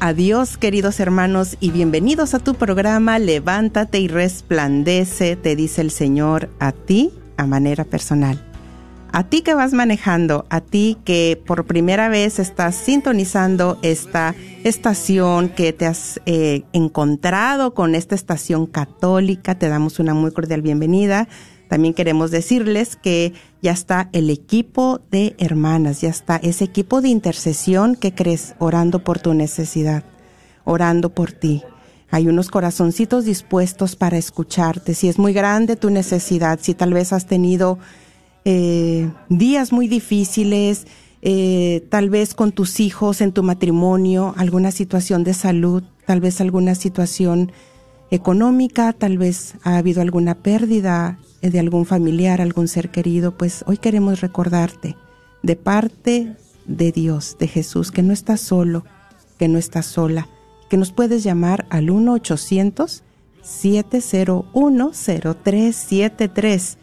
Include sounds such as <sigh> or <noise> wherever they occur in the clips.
a Dios, queridos hermanos, y bienvenidos a tu programa Levántate y resplandece, te dice el Señor a ti a manera personal. A ti que vas manejando, a ti que por primera vez estás sintonizando esta estación, que te has eh, encontrado con esta estación católica, te damos una muy cordial bienvenida. También queremos decirles que ya está el equipo de hermanas, ya está ese equipo de intercesión que crees orando por tu necesidad, orando por ti. Hay unos corazoncitos dispuestos para escucharte. Si es muy grande tu necesidad, si tal vez has tenido eh, días muy difíciles, eh, tal vez con tus hijos, en tu matrimonio, alguna situación de salud, tal vez alguna situación económica, tal vez ha habido alguna pérdida eh, de algún familiar, algún ser querido, pues hoy queremos recordarte de parte de Dios, de Jesús, que no estás solo, que no estás sola, que nos puedes llamar al 1-800-701-0373.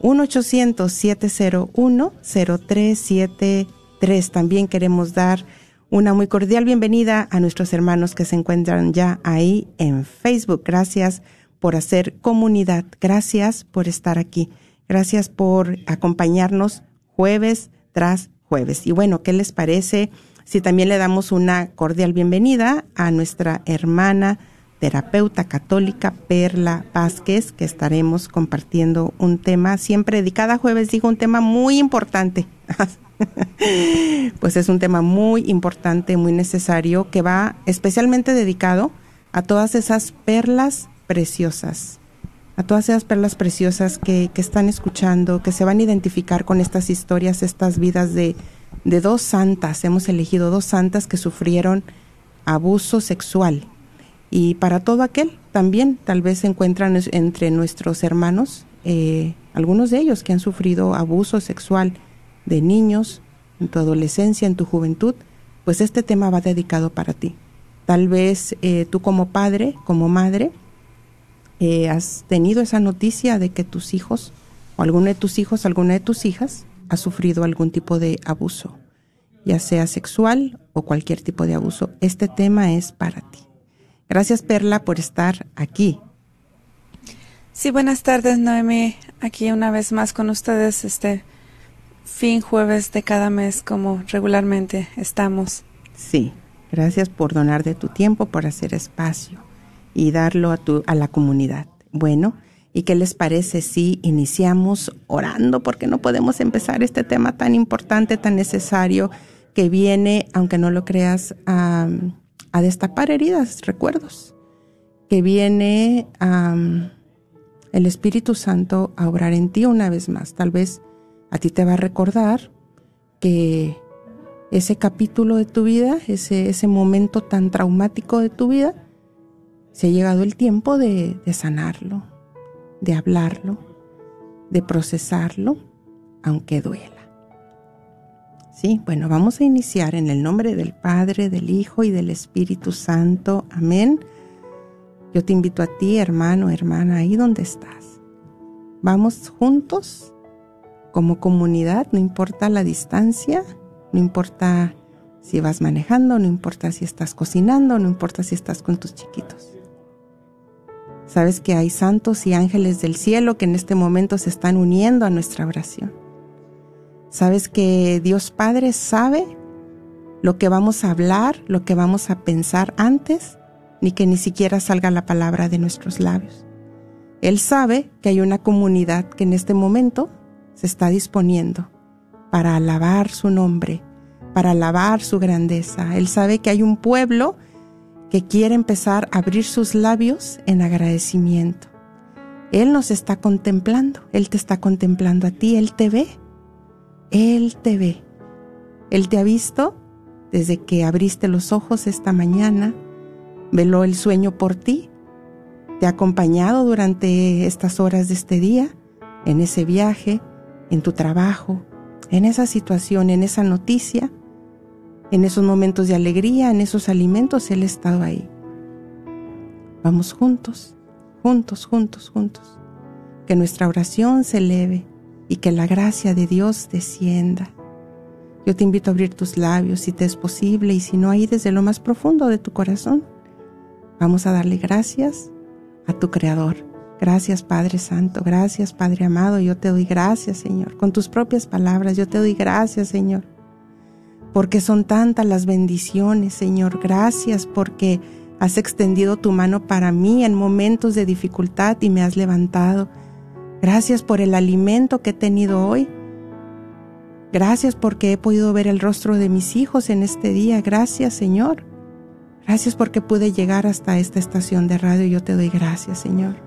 1-800-701-0373. También queremos dar una muy cordial bienvenida a nuestros hermanos que se encuentran ya ahí en Facebook. Gracias por hacer comunidad. Gracias por estar aquí. Gracias por acompañarnos jueves tras jueves. Y bueno, ¿qué les parece si también le damos una cordial bienvenida a nuestra hermana terapeuta católica Perla Vázquez, que estaremos compartiendo un tema, siempre de cada jueves digo un tema muy importante. <laughs> <laughs> pues es un tema muy importante, muy necesario, que va especialmente dedicado a todas esas perlas preciosas, a todas esas perlas preciosas que, que están escuchando, que se van a identificar con estas historias, estas vidas de, de dos santas. Hemos elegido dos santas que sufrieron abuso sexual. Y para todo aquel también tal vez se encuentran entre nuestros hermanos eh, algunos de ellos que han sufrido abuso sexual de niños en tu adolescencia, en tu juventud, pues este tema va dedicado para ti. Tal vez eh, tú como padre, como madre, eh, has tenido esa noticia de que tus hijos o alguno de tus hijos, alguna de tus hijas ha sufrido algún tipo de abuso, ya sea sexual o cualquier tipo de abuso. Este tema es para ti. Gracias Perla por estar aquí. Sí, buenas tardes Noemi, aquí una vez más con ustedes este fin jueves de cada mes como regularmente estamos. Sí, gracias por donar de tu tiempo, por hacer espacio y darlo a, tu, a la comunidad. Bueno, ¿y qué les parece si iniciamos orando? Porque no podemos empezar este tema tan importante, tan necesario, que viene, aunque no lo creas, a, destapar heridas, recuerdos, que viene el Espíritu Santo a obrar en ti una vez más. Tal vez a ti te va a recordar que ese capítulo de tu vida, ese, ese momento tan traumático de tu vida, se ha llegado el tiempo de, sanarlo, de hablarlo, de procesarlo, aunque duela. Sí, bueno, vamos a iniciar en el nombre del Padre, del Hijo y del Espíritu Santo. Amén. Yo te invito a ti, hermano, hermana, ahí donde estás. Vamos juntos como comunidad, no importa la distancia, no importa si vas manejando, no importa si estás cocinando, no importa si estás con tus chiquitos. Sabes que hay santos y ángeles del cielo que en este momento se están uniendo a nuestra oración. Sabes que Dios Padre sabe lo que vamos a hablar, lo que vamos a pensar antes, ni que ni siquiera salga la palabra de nuestros labios. Él sabe que hay una comunidad que en este momento se está disponiendo para alabar su nombre, para alabar su grandeza. Él sabe que hay un pueblo que quiere empezar a abrir sus labios en agradecimiento. Él nos está contemplando, Él te está contemplando a ti, Él te ve él te ve. Él te ha visto desde que abriste los ojos esta mañana, veló el sueño por ti, te ha acompañado durante estas horas de este día, en ese viaje, en tu trabajo, en esa situación, en esa noticia, en esos momentos de alegría, en esos alimentos, Él ha estado ahí. Vamos juntos, juntos, juntos, juntos. Que nuestra oración se eleve y que la gracia de Dios descienda. Yo te invito a abrir tus labios si te es posible y si no ahí desde lo más profundo de tu corazón. Vamos a darle gracias a tu Creador. Gracias Padre Santo, gracias Padre amado, yo te doy gracias Señor. Con tus propias palabras yo te doy gracias Señor. Porque son tantas las bendiciones Señor. Gracias porque has extendido tu mano para mí en momentos de dificultad y me has levantado. Gracias por el alimento que he tenido hoy. Gracias porque he podido ver el rostro de mis hijos en este día. Gracias, Señor. Gracias porque pude llegar hasta esta estación de radio. Yo te doy gracias, Señor.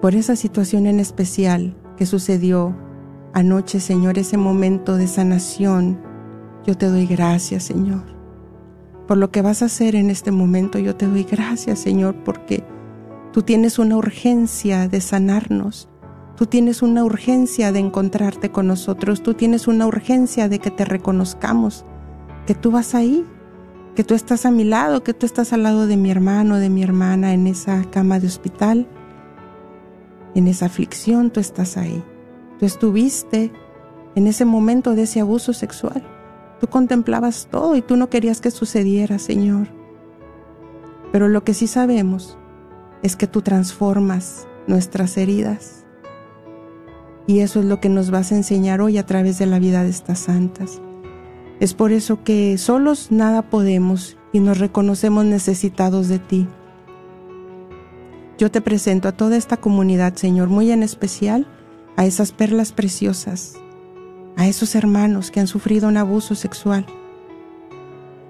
Por esa situación en especial que sucedió anoche, Señor, ese momento de sanación, yo te doy gracias, Señor. Por lo que vas a hacer en este momento, yo te doy gracias, Señor, porque Tú tienes una urgencia de sanarnos. Tú tienes una urgencia de encontrarte con nosotros. Tú tienes una urgencia de que te reconozcamos, que tú vas ahí, que tú estás a mi lado, que tú estás al lado de mi hermano, de mi hermana en esa cama de hospital, en esa aflicción, tú estás ahí. Tú estuviste en ese momento de ese abuso sexual. Tú contemplabas todo y tú no querías que sucediera, Señor. Pero lo que sí sabemos es que tú transformas nuestras heridas. Y eso es lo que nos vas a enseñar hoy a través de la vida de estas santas. Es por eso que solos nada podemos y nos reconocemos necesitados de ti. Yo te presento a toda esta comunidad, Señor, muy en especial a esas perlas preciosas, a esos hermanos que han sufrido un abuso sexual,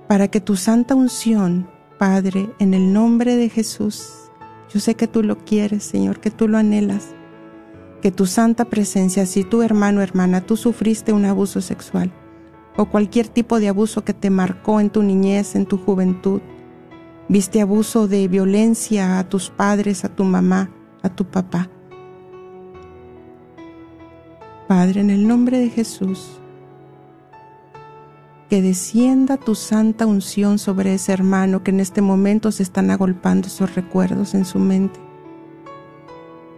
para que tu santa unción, Padre, en el nombre de Jesús, yo sé que tú lo quieres, Señor, que tú lo anhelas. Que tu santa presencia, si tu hermano, hermana, tú sufriste un abuso sexual o cualquier tipo de abuso que te marcó en tu niñez, en tu juventud, viste abuso de violencia a tus padres, a tu mamá, a tu papá. Padre, en el nombre de Jesús, que descienda tu santa unción sobre ese hermano que en este momento se están agolpando esos recuerdos en su mente.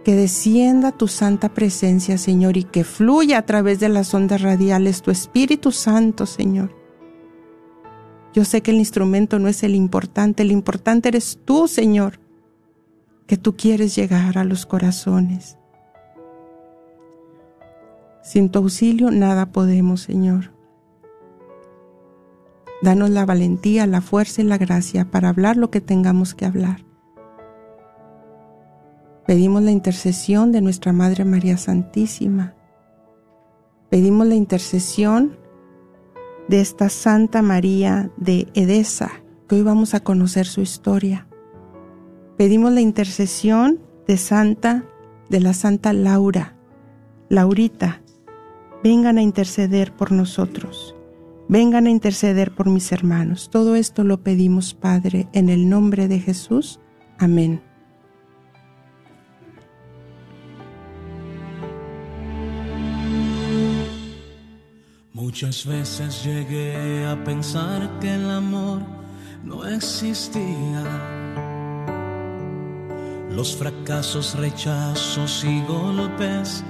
Que descienda tu santa presencia, Señor, y que fluya a través de las ondas radiales tu Espíritu Santo, Señor. Yo sé que el instrumento no es el importante, el importante eres tú, Señor, que tú quieres llegar a los corazones. Sin tu auxilio nada podemos, Señor. Danos la valentía, la fuerza y la gracia para hablar lo que tengamos que hablar. Pedimos la intercesión de nuestra Madre María Santísima. Pedimos la intercesión de esta Santa María de Edesa, que hoy vamos a conocer su historia. Pedimos la intercesión de Santa, de la Santa Laura, Laurita. Vengan a interceder por nosotros. Vengan a interceder por mis hermanos. Todo esto lo pedimos, Padre, en el nombre de Jesús. Amén. Muchas veces llegué a pensar que el amor no existía. Los fracasos, rechazos y golpes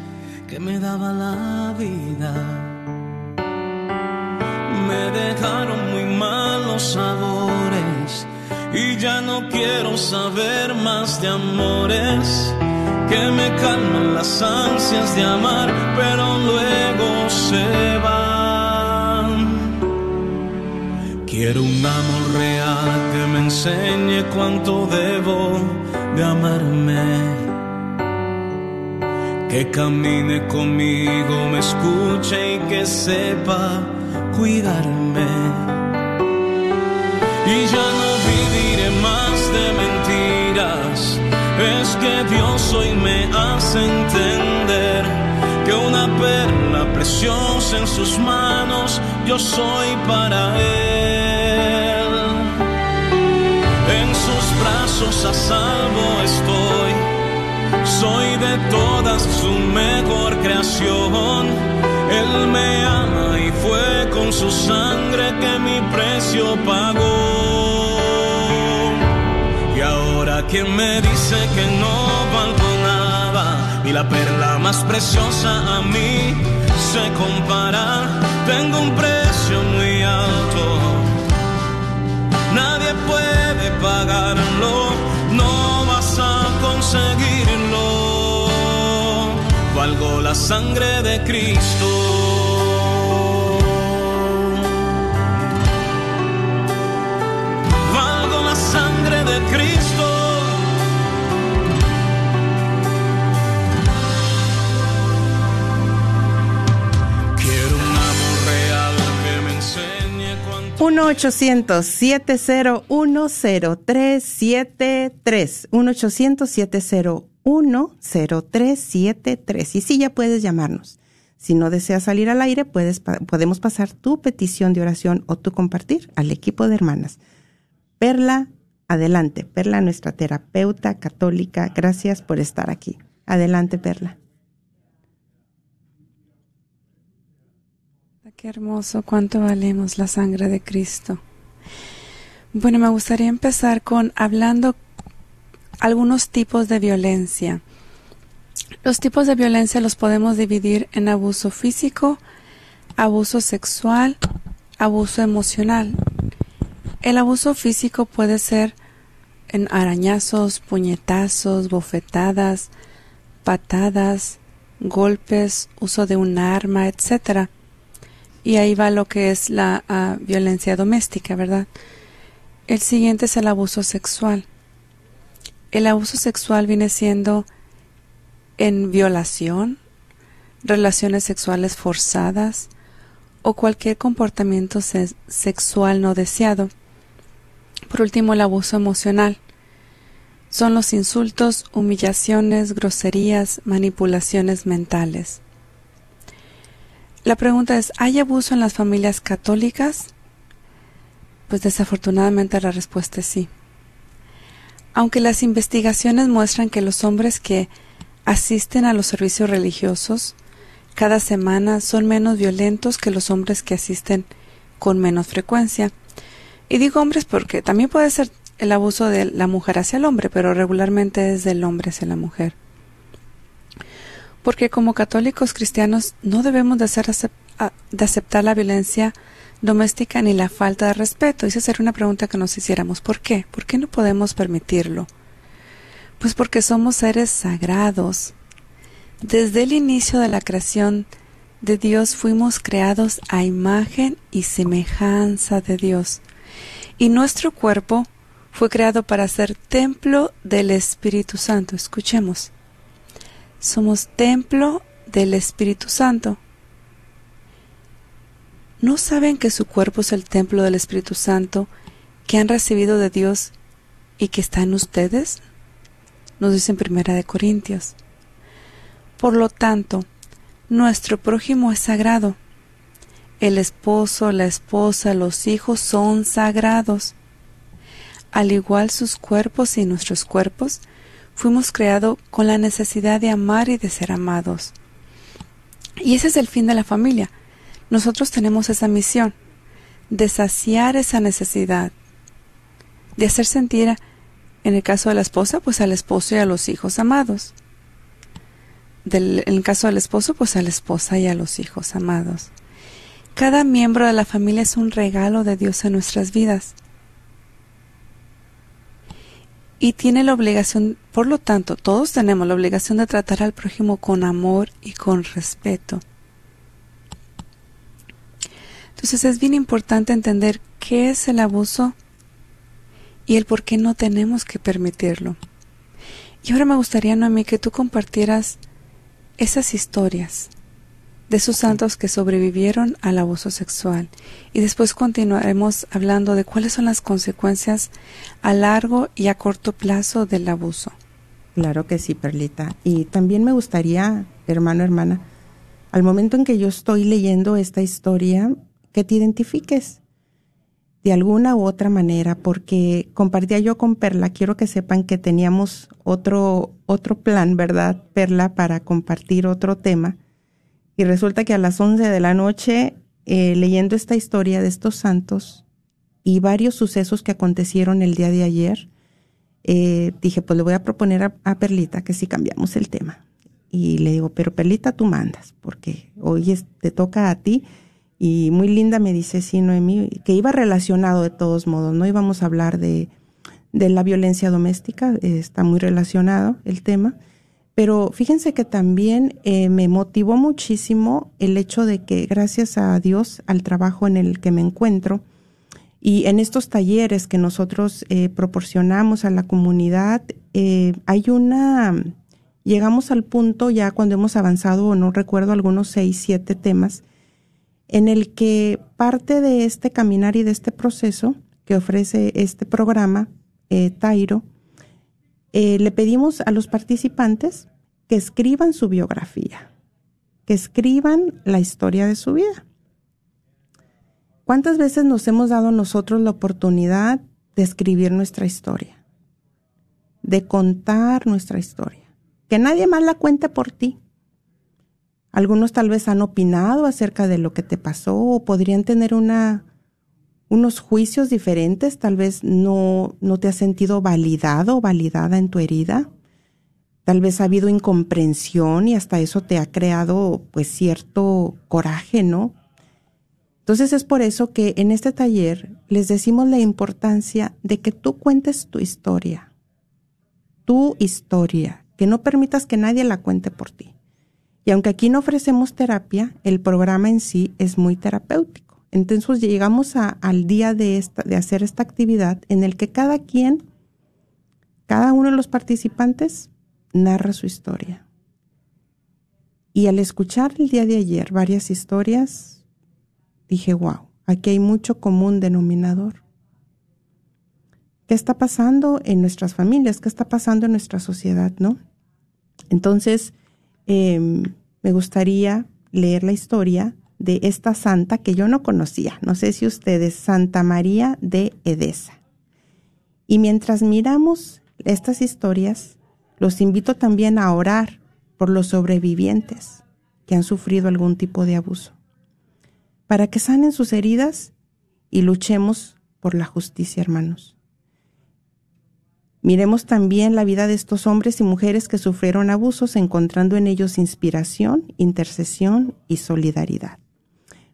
que me daba la vida me dejaron muy malos sabores y ya no quiero saber más de amores que me calman las ansias de amar, pero luego se van. Quiero un amor real que me enseñe cuánto debo de amarme. Que camine conmigo, me escuche y que sepa cuidarme. Y ya no viviré más de mentiras. Es que Dios hoy me hace entender que una perla preciosa en sus manos yo soy para Él. Brazos a salvo estoy. Soy de todas su mejor creación. Él me ama y fue con su sangre que mi precio pagó. Y ahora quien me dice que no valgo nada, ni la perla más preciosa a mí se compara. Tengo un precio muy alto, nadie puede pagarlo, a conseguirlo. Valgo la sangre de Cristo. 1-800-701-0373. 1-800-701-0373. Y sí, ya puedes llamarnos. Si no deseas salir al aire, puedes, podemos pasar tu petición de oración o tu compartir al equipo de hermanas. Perla, adelante. Perla, nuestra terapeuta católica, gracias por estar aquí. Adelante, Perla. Qué hermoso, cuánto valemos la sangre de Cristo. Bueno, me gustaría empezar con hablando algunos tipos de violencia. Los tipos de violencia los podemos dividir en abuso físico, abuso sexual, abuso emocional. El abuso físico puede ser en arañazos, puñetazos, bofetadas, patadas, golpes, uso de un arma, etcétera. Y ahí va lo que es la ah, violencia doméstica, ¿verdad? El siguiente es el abuso sexual. El abuso sexual viene siendo en violación, relaciones sexuales forzadas o cualquier comportamiento se- sexual no deseado. Por último, el abuso emocional. Son los insultos, humillaciones, groserías, manipulaciones mentales. La pregunta es, ¿hay abuso en las familias católicas? Pues desafortunadamente la respuesta es sí. Aunque las investigaciones muestran que los hombres que asisten a los servicios religiosos cada semana son menos violentos que los hombres que asisten con menos frecuencia. Y digo hombres porque también puede ser el abuso de la mujer hacia el hombre, pero regularmente es del hombre hacia la mujer. Porque como católicos cristianos no debemos de, hacer de aceptar la violencia doméstica ni la falta de respeto. Esa sería una pregunta que nos hiciéramos. ¿Por qué? ¿Por qué no podemos permitirlo? Pues porque somos seres sagrados. Desde el inicio de la creación de Dios fuimos creados a imagen y semejanza de Dios. Y nuestro cuerpo fue creado para ser templo del Espíritu Santo. Escuchemos. Somos templo del Espíritu Santo. ¿No saben que su cuerpo es el templo del Espíritu Santo que han recibido de Dios y que está en ustedes? Nos dice en Primera de Corintios. Por lo tanto, nuestro prójimo es sagrado. El esposo, la esposa, los hijos son sagrados. Al igual sus cuerpos y nuestros cuerpos, fuimos creados con la necesidad de amar y de ser amados. Y ese es el fin de la familia. nosotros tenemos esa misión de saciar esa necesidad, de hacer sentir, en el caso de la esposa, pues al esposo y a los hijos amados. En el caso del esposo, pues a la esposa y a los hijos amados. Cada miembro de la familia es un regalo de Dios en nuestras vidas. Y tiene la obligación, por lo tanto, todos tenemos la obligación de tratar al prójimo con amor y con respeto. Entonces es bien importante entender qué es el abuso y el por qué no tenemos que permitirlo. Y ahora me gustaría, Noemí, que tú compartieras esas historias de esos santos que sobrevivieron al abuso sexual. Y después continuaremos hablando de cuáles son las consecuencias a largo y a corto plazo del abuso. Claro que sí, Perlita. Y también me gustaría, hermano, hermana, al momento en que yo estoy leyendo esta historia, que te identifiques de alguna u otra manera, porque compartía yo con Perla, quiero que sepan que teníamos otro, otro plan, ¿verdad, Perla, para compartir otro tema. Y resulta que a las 11 de la noche, eh, leyendo esta historia de estos santos y varios sucesos que acontecieron el día de ayer, eh, dije, pues le voy a proponer a, Perlita que si cambiamos el tema. Y le digo, pero Perlita, tú mandas, porque hoy te toca a ti y muy linda me dice, sí, Noemí, que iba relacionado de todos modos, no íbamos a hablar de, de la violencia doméstica, está muy relacionado el tema. Pero fíjense que también eh, me motivó muchísimo el hecho de que gracias a Dios, al trabajo en el que me encuentro y en estos talleres que nosotros eh, proporcionamos a la comunidad, eh, hay una, llegamos al punto ya cuando hemos avanzado, no recuerdo, algunos seis, siete temas, en el que parte de este caminar y de este proceso que ofrece este programa, Tairo, eh, le pedimos a los participantes que escriban su biografía, que escriban la historia de su vida. ¿Cuántas veces nos hemos dado nosotros la oportunidad de escribir nuestra historia? De contar nuestra historia. Que nadie más la cuente por ti. Algunos tal vez han opinado acerca de lo que te pasó o podrían tener una, unos juicios diferentes, tal vez no, no te has sentido validado o validada en tu herida. Tal vez ha habido incomprensión y hasta eso te ha creado pues cierto coraje, ¿no? Entonces es por eso que en este taller les decimos la importancia de que tú cuentes tu historia, tu historia, que no permitas que nadie la cuente por ti. Y aunque aquí no ofrecemos terapia, el programa en sí es muy terapéutico. Entonces llegamos al día de, esta, de hacer esta actividad en el que cada quien, cada uno de los participantes narra su historia. Y al escuchar el día de ayer varias historias, dije, wow, aquí hay mucho común denominador. ¿Qué está pasando en nuestras familias? ¿Qué está pasando en nuestra sociedad? ¿No? Entonces, Em, me gustaría leer la historia de esta santa que yo no conocía. No sé si ustedes, Santa María de Edesa. Y mientras miramos estas historias, los invito también a orar por los sobrevivientes que han sufrido algún tipo de abuso, para que sanen sus heridas y luchemos por la justicia, hermanos. Miremos también la vida de estos hombres y mujeres que sufrieron abusos, encontrando en ellos inspiración, intercesión y solidaridad.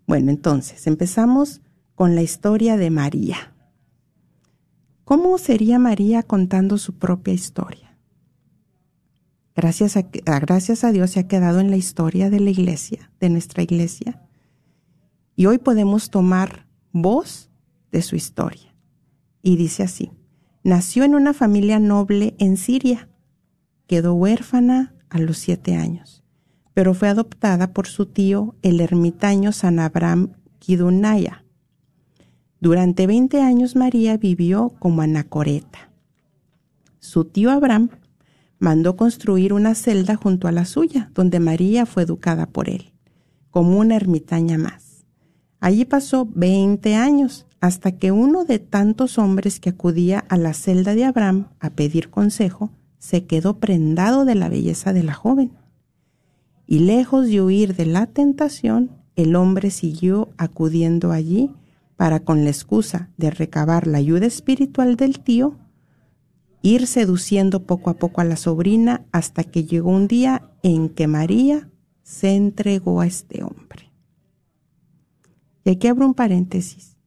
Bueno, entonces empezamos con la historia de María. ¿Cómo sería María contando su propia historia? Gracias a, gracias a Dios se ha quedado en la historia de la iglesia, de nuestra iglesia. Y hoy podemos tomar voz de su historia. Y dice así. Nació en una familia noble en Siria. Quedó huérfana a los siete años, pero fue adoptada por su tío, el ermitaño San Abraham Kidunaya. Durante veinte años María vivió como anacoreta. Su tío Abraham mandó construir una celda junto a la suya, donde María fue educada por él, como una ermitaña más. Allí pasó veinte años hasta que uno de tantos hombres que acudía a la celda de Abraham a pedir consejo se quedó prendado de la belleza de la joven. Y lejos de huir de la tentación, el hombre siguió acudiendo allí para con la excusa de recabar la ayuda espiritual del tío, ir seduciendo poco a poco a la sobrina hasta que llegó un día en que María se entregó a este hombre. Y aquí abro un paréntesis.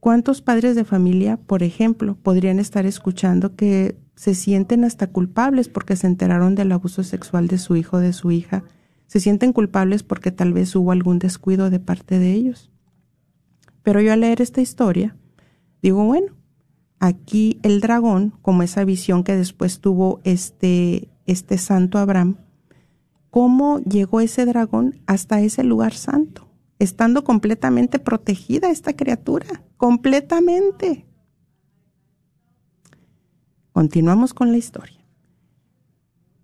¿Cuántos padres de familia, por ejemplo, podrían estar escuchando que se sienten hasta culpables porque se enteraron del abuso sexual de su hijo o de su hija? Se sienten culpables porque tal vez hubo algún descuido de parte de ellos. Pero yo al leer esta historia, digo, bueno, aquí el dragón, como esa visión que después tuvo este, este santo Abraham, ¿cómo llegó ese dragón hasta ese lugar santo? Estando completamente protegida esta criatura, completamente. Continuamos con la historia.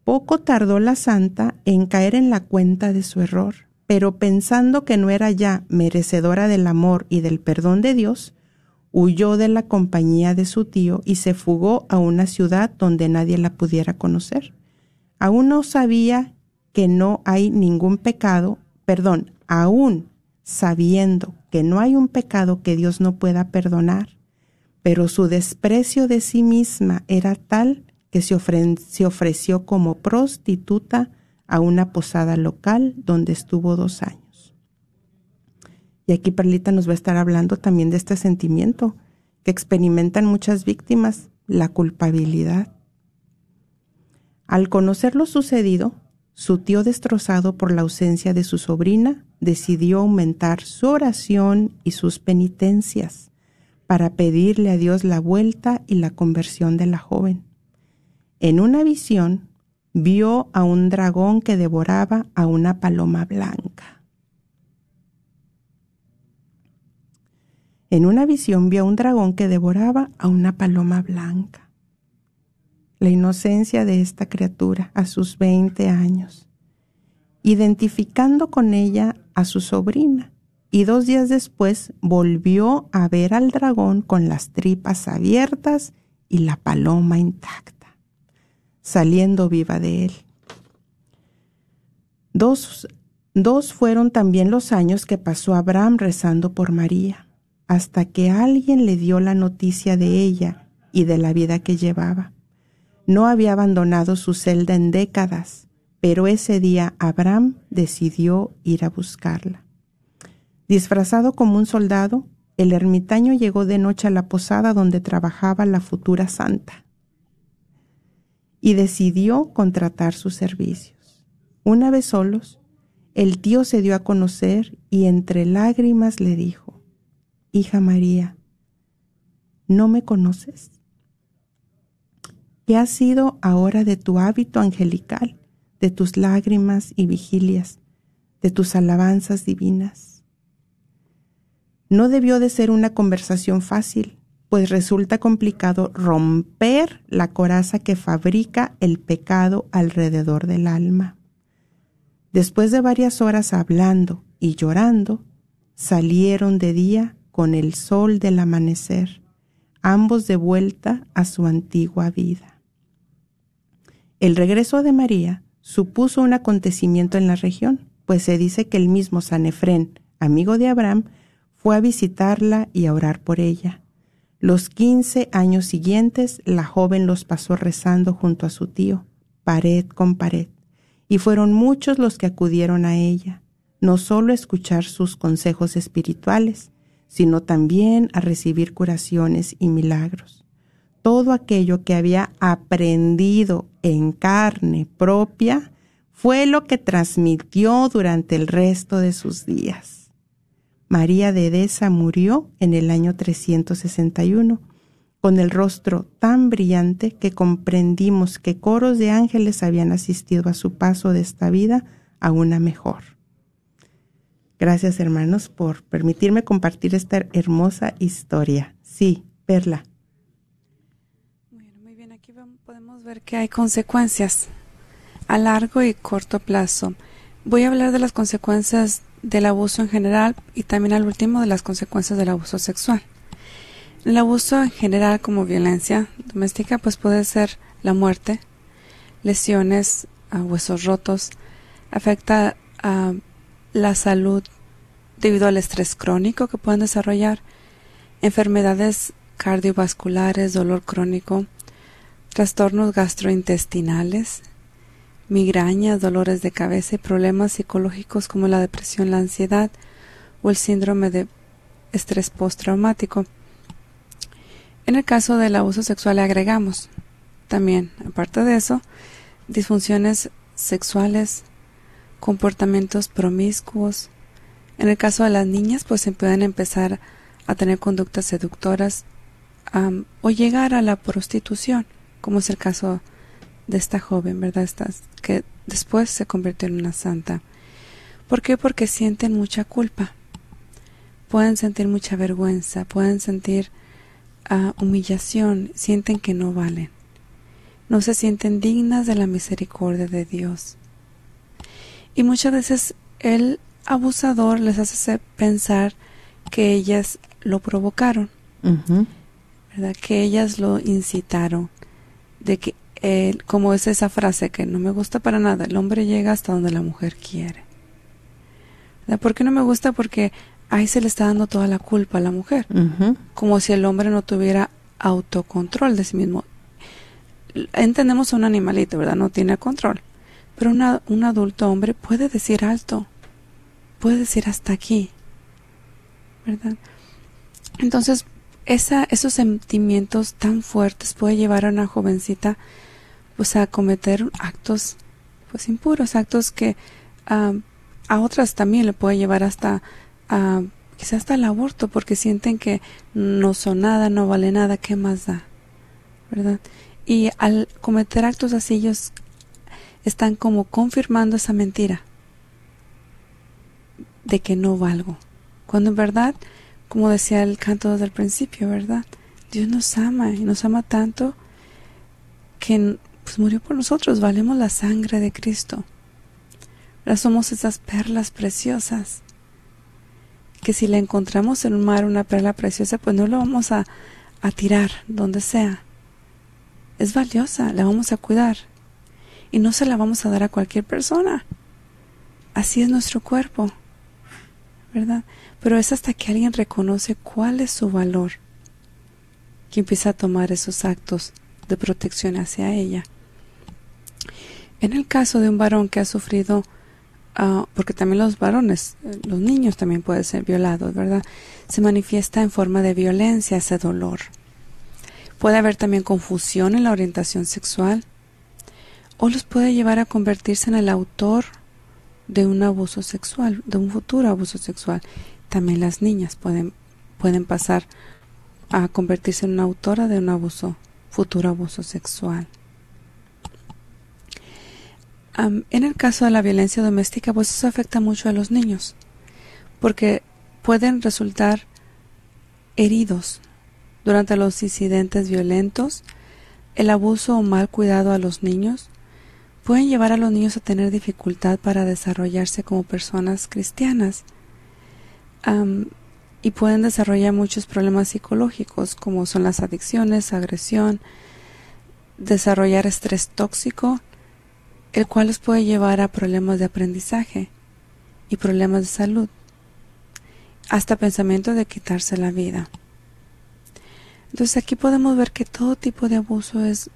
Poco tardó la santa en caer en la cuenta de su error pero pensando que no era ya merecedora del amor y del perdón de Dios, huyó de la compañía de su tío y se fugó a una ciudad donde nadie la pudiera conocer. Aún no sabía que no hay ningún pecado, perdón, aún sabiendo que no hay un pecado que Dios no pueda perdonar, pero su desprecio de sí misma era tal que se, ofreció como prostituta a una posada local donde estuvo dos años. Y aquí Perlita nos va a estar hablando también de este sentimiento que experimentan muchas víctimas, la culpabilidad. Al conocer lo sucedido, su tío destrozado por la ausencia de su sobrina decidió aumentar su oración y sus penitencias para pedirle a Dios la vuelta y la conversión de la joven. En una visión, vio a un dragón que devoraba a una paloma blanca. En una visión vio a un dragón que devoraba a una paloma blanca. La inocencia de esta criatura a sus 20 años, identificando con ella a su sobrina, y dos días después volvió a ver al dragón con las tripas abiertas y la paloma intacta saliendo viva de él. Dos, dos fueron también los años que pasó Abraham rezando por María, hasta que alguien le dio la noticia de ella y de la vida que llevaba. No había abandonado su celda en décadas, pero ese día Abraham decidió ir a buscarla. Disfrazado como un soldado, el ermitaño llegó de noche a la posada donde trabajaba la futura santa y decidió contratar sus servicios. Una vez solos, el tío se dio a conocer y entre lágrimas le dijo, Hija María, ¿no me conoces? ¿Qué ha sido ahora de tu hábito angelical, de tus lágrimas y vigilias, de tus alabanzas divinas? No debió de ser una conversación fácil, pues resulta complicado romper la coraza que fabrica el pecado alrededor del alma. Después de varias horas hablando y llorando, salieron de día con el sol del amanecer, ambos de vuelta a su antigua vida. El regreso de María supuso un acontecimiento en la región, pues se dice que el mismo San Efrén, amigo de Abraham, fue a visitarla y a orar por ella. Los quince años siguientes la joven los pasó rezando junto a su tío, pared con pared, y fueron muchos los que acudieron a ella, no solo a escuchar sus consejos espirituales, sino también a recibir curaciones y milagros. Todo aquello que había aprendido en carne propia fue lo que transmitió durante el resto de sus días. María de Edesa murió en el año 361, con el rostro tan brillante que comprendimos que coros de ángeles habían asistido a su paso de esta vida a una mejor. Gracias hermanos por permitirme compartir esta hermosa historia. Sí, Perla. Muy bien, aquí podemos ver que hay consecuencias a largo y corto plazo. Voy a hablar de las consecuencias del abuso en general y también al último de las consecuencias del abuso sexual. El abuso en general como violencia doméstica pues puede ser la muerte, lesiones, a huesos rotos, afecta a la salud debido al estrés crónico que pueden desarrollar, enfermedades cardiovasculares, dolor crónico, trastornos gastrointestinales, migrañas, dolores de cabeza y problemas psicológicos como la depresión, la ansiedad o el síndrome de estrés postraumático. En el caso del abuso sexual agregamos también, aparte de eso, disfunciones sexuales, comportamientos promiscuos. En el caso de las niñas, pues se pueden empezar a tener conductas seductoras o llegar a la prostitución, como es el caso de esta joven, ¿verdad? que después se convirtió en una santa. ¿Por qué? Porque sienten mucha culpa. Pueden sentir mucha vergüenza, pueden sentir ah, humillación, sienten que no valen. No se sienten dignas de la misericordia de Dios. Y muchas veces el abusador les hace pensar que ellas lo provocaron, ¿verdad? Que ellas lo incitaron, de que él, como es esa frase que no me gusta para nada, el hombre llega hasta donde la mujer quiere. ¿Verdad? ¿Por qué no me gusta? Porque ahí se le está dando toda la culpa a la mujer, como si el hombre no tuviera autocontrol de sí mismo. Entendemos a un animalito, ¿verdad? No tiene control. Pero un adulto hombre puede decir alto, puede decir hasta aquí, ¿verdad? Entonces, esa, esos sentimientos tan fuertes puede llevar a una jovencita pues a cometer actos pues impuros, actos que a otras también le puede llevar hasta quizás hasta el aborto porque sienten que no son nada, no vale nada, ¿qué más da? ¿Verdad? Y al cometer actos así ellos están como confirmando esa mentira de que no valgo. Cuando en verdad, como decía el canto desde el principio, ¿verdad? Dios nos ama y nos ama tanto que pues, murió por nosotros, valemos la sangre de Cristo. Ahora somos esas perlas preciosas que si la encontramos en un mar, una perla preciosa, pues no la vamos a, a tirar donde sea. Es valiosa, la vamos a cuidar y no se la vamos a dar a cualquier persona. Así es nuestro cuerpo, ¿verdad? Pero es hasta que alguien reconoce cuál es su valor que empieza a tomar esos actos de protección hacia ella. En el caso de un varón que ha sufrido, ah, porque también los varones, los niños también pueden ser violados, ¿verdad? Se manifiesta en forma de violencia ese dolor. Puede haber también confusión en la orientación sexual, o los puede llevar a convertirse en el autor de un abuso sexual, de un futuro abuso sexual. También las niñas pueden, pueden pasar a convertirse en una autora de un abuso, futuro abuso sexual. En el caso de la violencia doméstica, pues eso afecta mucho a los niños, porque pueden resultar heridos durante los incidentes violentos, el abuso o mal cuidado a los niños, pueden llevar a los niños a tener dificultad para desarrollarse como personas cristianas y pueden desarrollar muchos problemas psicológicos como son las adicciones, agresión, desarrollar estrés tóxico, el cual los puede llevar a problemas de aprendizaje y problemas de salud, hasta pensamiento de quitarse la vida. Entonces aquí podemos ver que todo tipo de abuso es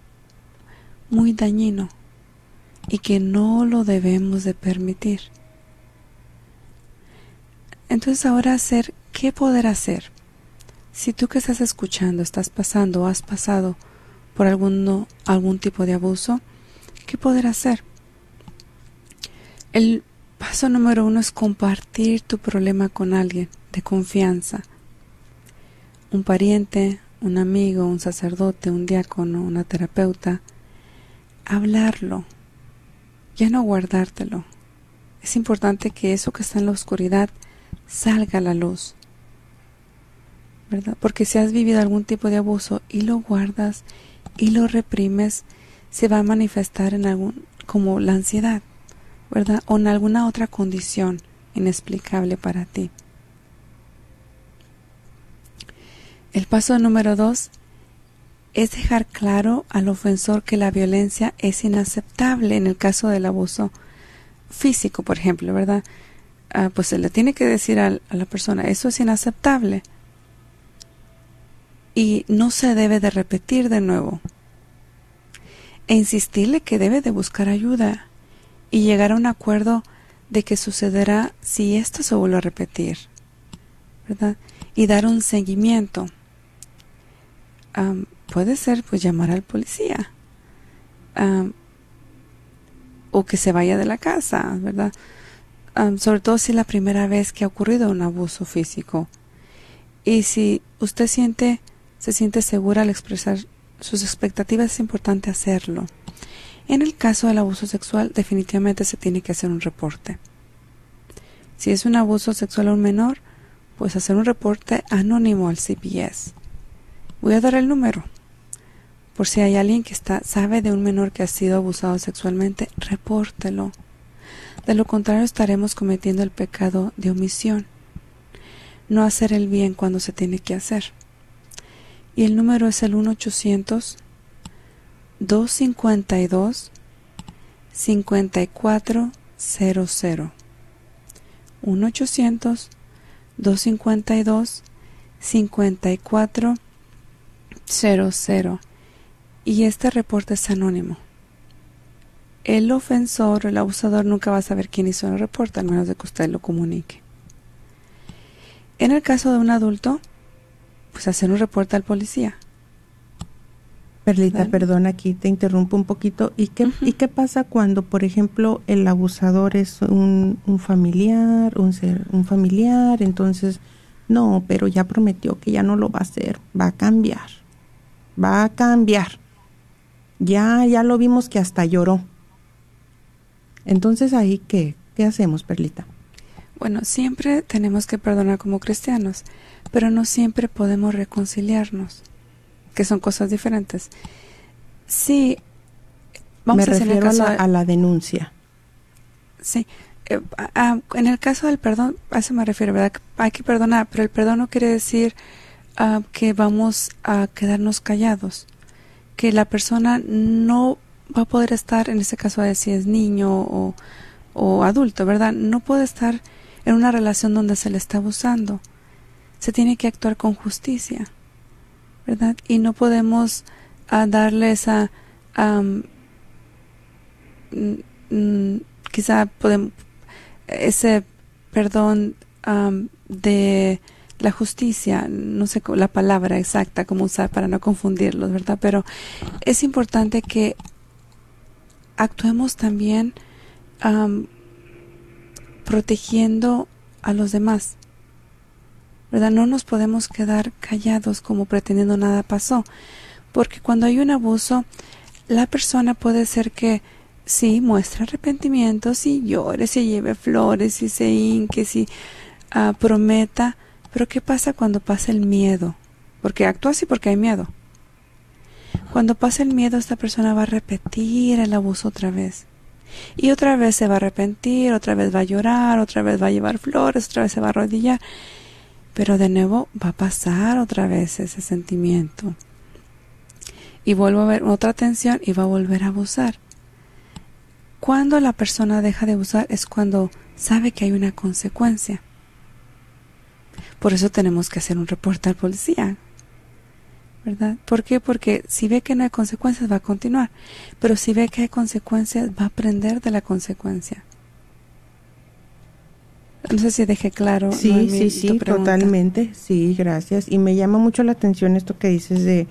muy dañino y que no lo debemos de permitir. Entonces ahora hacer, ¿qué poder hacer? Si tú que estás escuchando estás pasando o has pasado por algún, algún tipo de abuso, ¿qué poder hacer? El paso número uno es compartir tu problema con alguien de confianza. Un pariente, un amigo, un sacerdote, un diácono, una terapeuta. Hablarlo, ya no guardártelo. Es importante que eso que está en la oscuridad salga a la luz. ¿Verdad? Porque si has vivido algún tipo de abuso y lo guardas y lo reprimes, se va a manifestar en algún como la ansiedad, ¿verdad? O en alguna otra condición inexplicable para ti. El paso número dos es dejar claro al ofensor que la violencia es inaceptable en el caso del abuso físico, por ejemplo, ¿verdad? ah, pues se le tiene que decir a, a la persona, eso es inaceptable. Y no se debe de repetir de nuevo. E insistirle que debe de buscar ayuda y llegar a un acuerdo de que sucederá si esto se vuelve a repetir, ¿verdad? Y dar un seguimiento. puede ser, pues, llamar al policía. o que se vaya de la casa, ¿verdad? sobre todo si es la primera vez que ha ocurrido un abuso físico. Y si usted siente, se siente segura al expresar sus expectativas, es importante hacerlo. En el caso del abuso sexual, definitivamente se tiene que hacer un reporte. Si es un abuso sexual a un menor, pues hacer un reporte anónimo al CPS. Voy a dar el número. Por si hay alguien que está, sabe de un menor que ha sido abusado sexualmente, repórtelo. De lo contrario, estaremos cometiendo el pecado de omisión. No hacer el bien cuando se tiene que hacer. Y el número es el 1 800 252 5400 1 800 252 5400 y este reporte es anónimo. El ofensor el abusador nunca va a saber quién hizo el reporte, al menos de que usted lo comunique. En el caso de un adulto, pues hacer un reporte al policía. Perlita, perdón, aquí te interrumpo un poquito. ¿Y qué, ¿Y qué pasa cuando, por ejemplo, el abusador es un, un familiar, un, ser, un familiar? Entonces, no, pero ya prometió que ya no lo va a hacer, va a cambiar, va a cambiar. Ya, ya lo vimos que hasta lloró. Entonces, ahí, ¿qué? ¿Qué hacemos, Perlita? Bueno, siempre tenemos que perdonar como cristianos, pero no siempre podemos reconciliarnos que son cosas diferentes. Sí, vamos Me a refiero a, la, a la denuncia. Sí, eh, en el caso del perdón, a eso me refiero, ¿verdad? Hay que perdonar, pero el perdón no quiere decir ah, que vamos a quedarnos callados, que la persona no va a poder estar, en ese caso, si es niño o, o adulto, ¿verdad? No puede estar en una relación donde se le está abusando. Se tiene que actuar con justicia. ¿verdad? Y no podemos uh, darle esa, quizá podemos, ese perdón de la justicia, no sé la palabra exacta cómo usar para no confundirlos, ¿verdad? Pero es importante que actuemos también protegiendo a los demás, ¿verdad? No nos podemos quedar callados como pretendiendo nada pasó, porque cuando hay un abuso, la persona puede ser que sí muestre arrepentimiento, sí llore, sí lleve flores, sí se hinque, sí ah, prometa, pero ¿qué pasa cuando pasa el miedo? Porque actúa así porque hay miedo. Cuando pasa el miedo, esta persona va a repetir el abuso otra vez. Y otra vez se va a arrepentir, otra vez va a llorar, otra vez va a llevar flores, otra vez se va a arrodillar pero de nuevo va a pasar otra vez ese sentimiento. Y vuelvo a ver otra tensión y va a volver a abusar. Cuando la persona deja de abusar es cuando sabe que hay una consecuencia. Por eso tenemos que hacer un reporte al policía. ¿Verdad? ¿Por qué? Porque si ve que no hay consecuencias va a continuar. Pero si ve que hay consecuencias va a aprender de la consecuencia. No sé si dejé claro. Sí, sí, sí, totalmente. Sí, gracias. Y me llama mucho la atención esto que dices de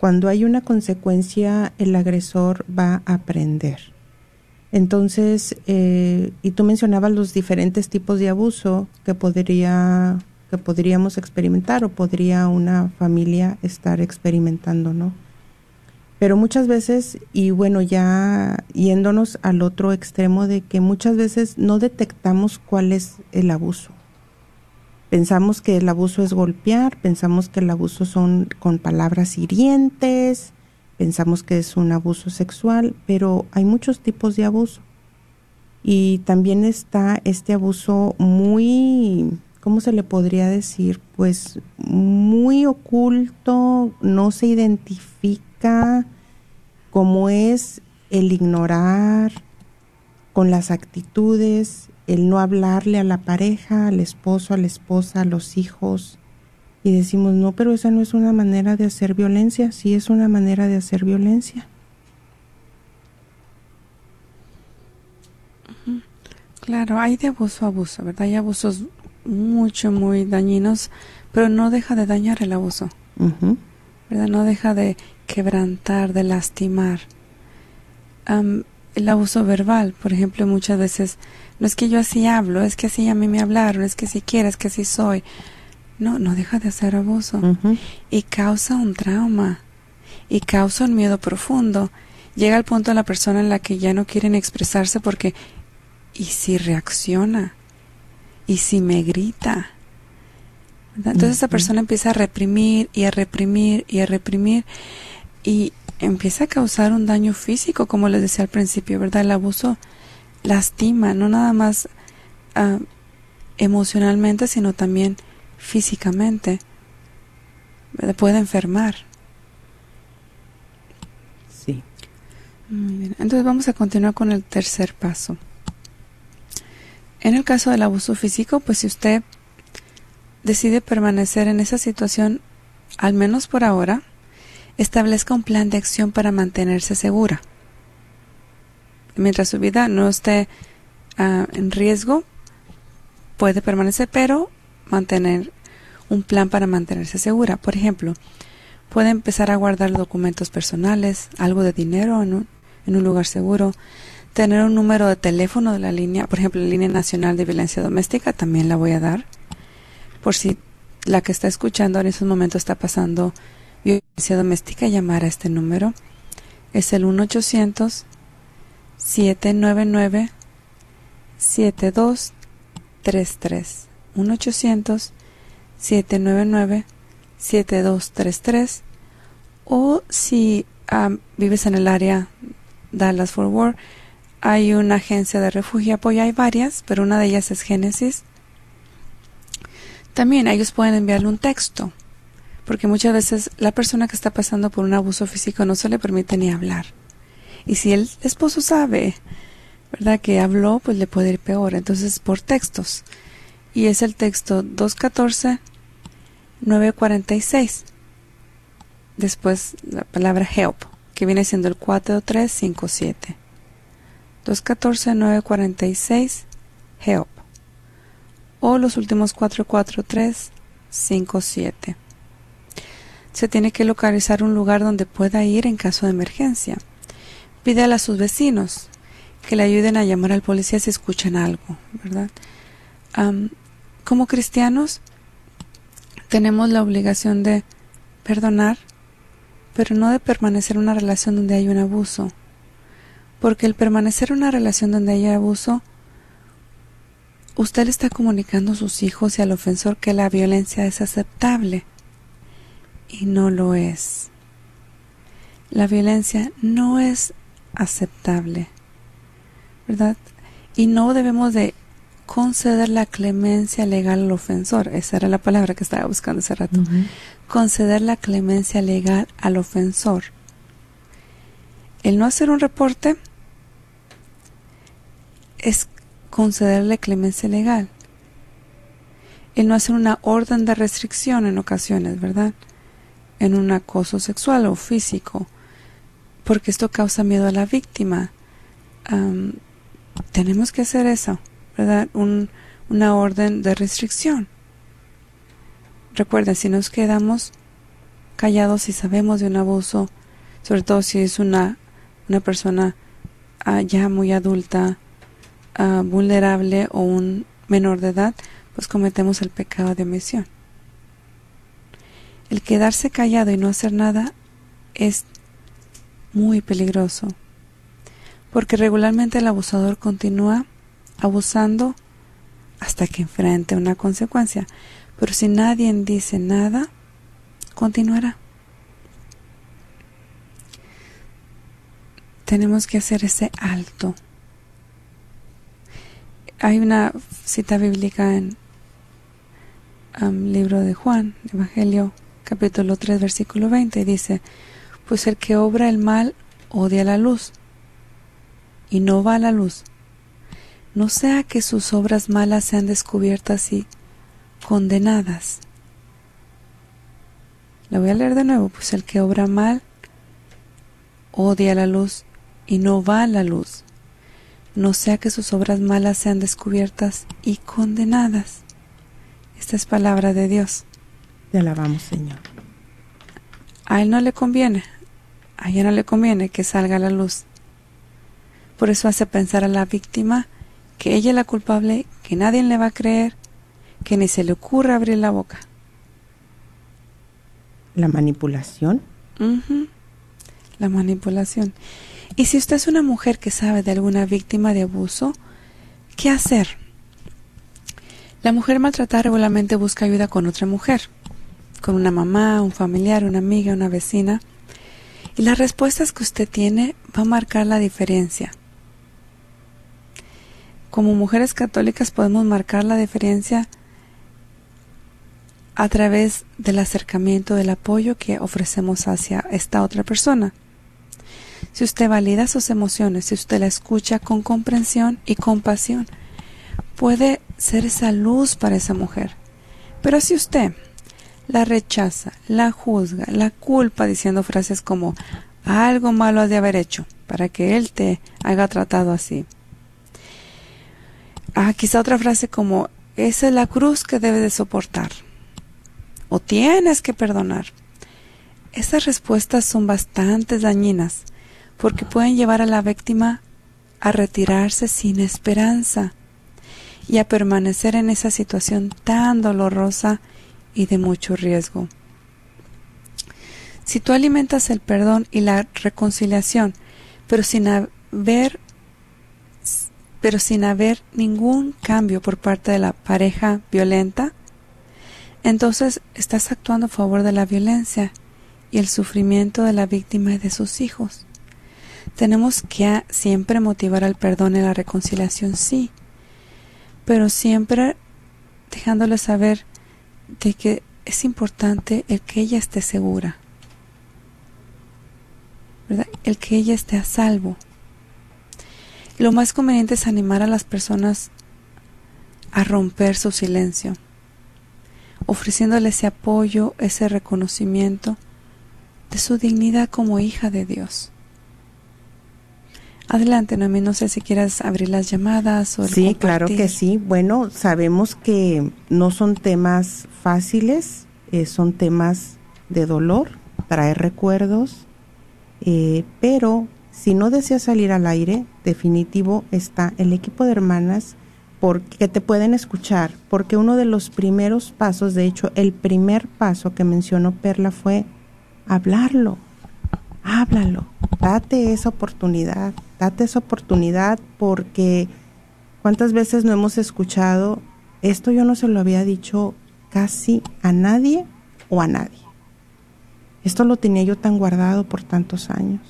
cuando hay una consecuencia, el agresor va a aprender. Entonces, eh, y tú mencionabas los diferentes tipos de abuso que podría que podríamos experimentar o podría una familia estar experimentando, ¿no? Pero muchas veces, y bueno, ya yéndonos al otro extremo de que muchas veces no detectamos cuál es el abuso. Pensamos que el abuso es golpear, pensamos que el abuso son con palabras hirientes, pensamos que es un abuso sexual, pero hay muchos tipos de abuso. Y también está este abuso muy, ¿cómo se le podría decir? Pues muy oculto, no se identifica, como es el ignorar con las actitudes el no hablarle a la pareja, al esposo, a la esposa, a los hijos. Y decimos, no, pero esa no es una manera de hacer violencia, sí es una manera de hacer violencia. Claro, hay de abuso a abuso, ¿verdad? Hay abusos mucho, muy dañinos, pero no deja de dañar el abuso, ¿verdad? No deja de quebrantar, de lastimar. el abuso verbal, por ejemplo, muchas veces, no es que yo así hablo, es que así a mí me hablaron, es que si quieres, es que así soy. No, no deja de hacer abuso. Y causa un trauma, y causa un miedo profundo. Llega al punto de la persona en la que ya no quieren expresarse porque ¿y si reacciona? ¿Y si me grita? Entonces esa persona empieza a reprimir y a reprimir y a reprimir y empieza a causar un daño físico, como les decía al principio, ¿verdad? El abuso lastima, no nada más ah, emocionalmente, sino también físicamente. Puede enfermar. Sí. Muy bien. Entonces vamos a continuar con el tercer paso. En el caso del abuso físico, pues si usted decide permanecer en esa situación, al menos por ahora, establezca un plan de acción para mantenerse segura. Mientras su vida no esté ah, en riesgo, puede permanecer, pero mantener un plan para mantenerse segura. Por ejemplo, puede empezar a guardar documentos personales, algo de dinero en un, en un lugar seguro, tener un número de teléfono de la línea, por ejemplo, la línea nacional de violencia doméstica, también la voy a dar, por si la que está escuchando en esos momentos está pasando violencia doméstica, llamar a este número. Es el 1-800-799-7233. 1-800-799-7233. O si ah, vives en el área Dallas-Fort Worth, hay una agencia de refugio apoyo, hay varias, pero una de ellas es Génesis. También ellos pueden enviarle un texto, porque muchas veces la persona que está pasando por un abuso físico no se le permite ni hablar. Y si el esposo sabe, ¿verdad?, que habló, pues le puede ir peor. Entonces, por textos. Y es el texto 214-946. Después la palabra help, que viene siendo el 4357. 214-946 HELP o los últimos 44357. Se tiene que localizar un lugar donde pueda ir en caso de emergencia. Pídele a sus vecinos que le ayuden a llamar al policía si escuchan algo, ¿verdad? como cristianos tenemos la obligación de perdonar, pero no de permanecer en una relación donde hay un abuso porque el permanecer en una relación donde haya abuso, usted le está comunicando a sus hijos y al ofensor que la violencia es aceptable. Y no lo es. La violencia no es aceptable. ¿Verdad? Y no debemos de conceder la clemencia legal al ofensor. Esa era la palabra que estaba buscando hace rato. Conceder la clemencia legal al ofensor. El no hacer un reporte es concederle clemencia legal. El no hacer una orden de restricción en ocasiones, ¿verdad? En un acoso sexual o físico, porque esto causa miedo a la víctima. tenemos que hacer eso, ¿verdad? una orden de restricción. Recuerden, si nos quedamos callados y sabemos de un abuso, sobre todo si es una, una persona ah, ya muy adulta, vulnerable o un menor de edad, pues cometemos el pecado de omisión. El quedarse callado y no hacer nada es muy peligroso, porque regularmente el abusador continúa abusando hasta que enfrente una consecuencia, pero si nadie dice nada, continuará. Tenemos que hacer ese alto hay una cita bíblica en el libro de Juan, Evangelio capítulo 3 versículo 20, dice, pues el que obra el mal odia la luz y no va a la luz. No sea que sus obras malas sean descubiertas y condenadas. La voy a leer de nuevo, pues el que obra mal odia la luz y no va a la luz, no sea que sus obras malas sean descubiertas y condenadas. Esta es palabra de Dios. Te alabamos, Señor. A él no le conviene, a ella no le conviene que salga a la luz. Por eso hace pensar a la víctima que ella es la culpable, que nadie le va a creer, que ni se le ocurra abrir la boca. La manipulación. La manipulación. Y si usted es una mujer que sabe de alguna víctima de abuso, ¿qué hacer? La mujer maltratada regularmente busca ayuda con otra mujer, con una mamá, un familiar, una amiga, una vecina. Y las respuestas que usted tiene va a marcar la diferencia. Como mujeres católicas podemos marcar la diferencia a través del acercamiento, del apoyo que ofrecemos hacia esta otra persona. Si usted valida sus emociones, si usted la escucha con comprensión y compasión, puede ser esa luz para esa mujer. Pero si usted la rechaza, la juzga, la culpa diciendo frases como algo malo has de haber hecho para que él te haya tratado así. Ah, quizá otra frase como esa es la cruz que debe de soportar o tienes que perdonar. Esas respuestas son bastante dañinas porque pueden llevar a la víctima a retirarse sin esperanza y a permanecer en esa situación tan dolorosa y de mucho riesgo. Si tú alimentas el perdón y la reconciliación, pero sin haber pero sin haber ningún cambio por parte de la pareja violenta, entonces estás actuando a favor de la violencia y el sufrimiento de la víctima y de sus hijos. Tenemos que siempre motivar al perdón y la reconciliación, sí, pero siempre dejándole saber de que es importante el que ella esté segura, ¿verdad? el que ella esté a salvo. Lo más conveniente es animar a las personas a romper su silencio ofreciéndole ese apoyo, ese reconocimiento de su dignidad como hija de Dios. Adelante, Noemí, no sé si quieras abrir las llamadas o Sí, claro que sí. Bueno, sabemos que no son temas fáciles, eh, son temas de dolor, traer recuerdos, eh, pero si no deseas salir al aire, definitivo está el equipo de hermanas porque te pueden escuchar, porque uno de los primeros pasos, de hecho, el primer paso que mencionó Perla fue hablarlo, háblalo, date esa oportunidad, date esa oportunidad porque cuántas veces no hemos escuchado, esto yo no se lo había dicho casi a nadie o a nadie. Esto lo tenía yo tan guardado por tantos años.